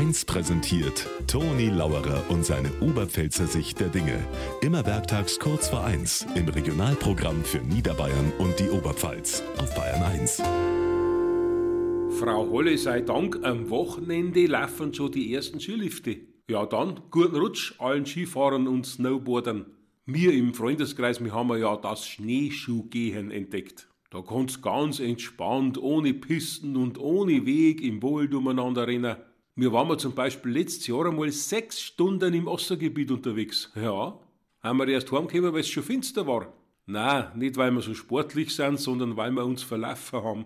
1 präsentiert Toni Lauerer und seine Oberpfälzer Sicht der Dinge. Immer werktags kurz vor 1 im Regionalprogramm für Niederbayern und die Oberpfalz auf Bayern 1. Frau Holle sei Dank, am Wochenende laufen schon die ersten Skilifte. Ja dann, guten Rutsch allen Skifahrern und Snowboardern. Wir im Freundeskreis, wir haben ja das Schneeschuhgehen entdeckt. Da kannst ganz entspannt, ohne Pisten und ohne Weg im Wald rennen. Wir waren zum Beispiel letztes Jahr einmal sechs Stunden im Wassergebiet unterwegs. Ja, haben wir erst heimgekommen, weil es schon finster war. Na, nicht weil wir so sportlich sind, sondern weil wir uns verlaufen haben.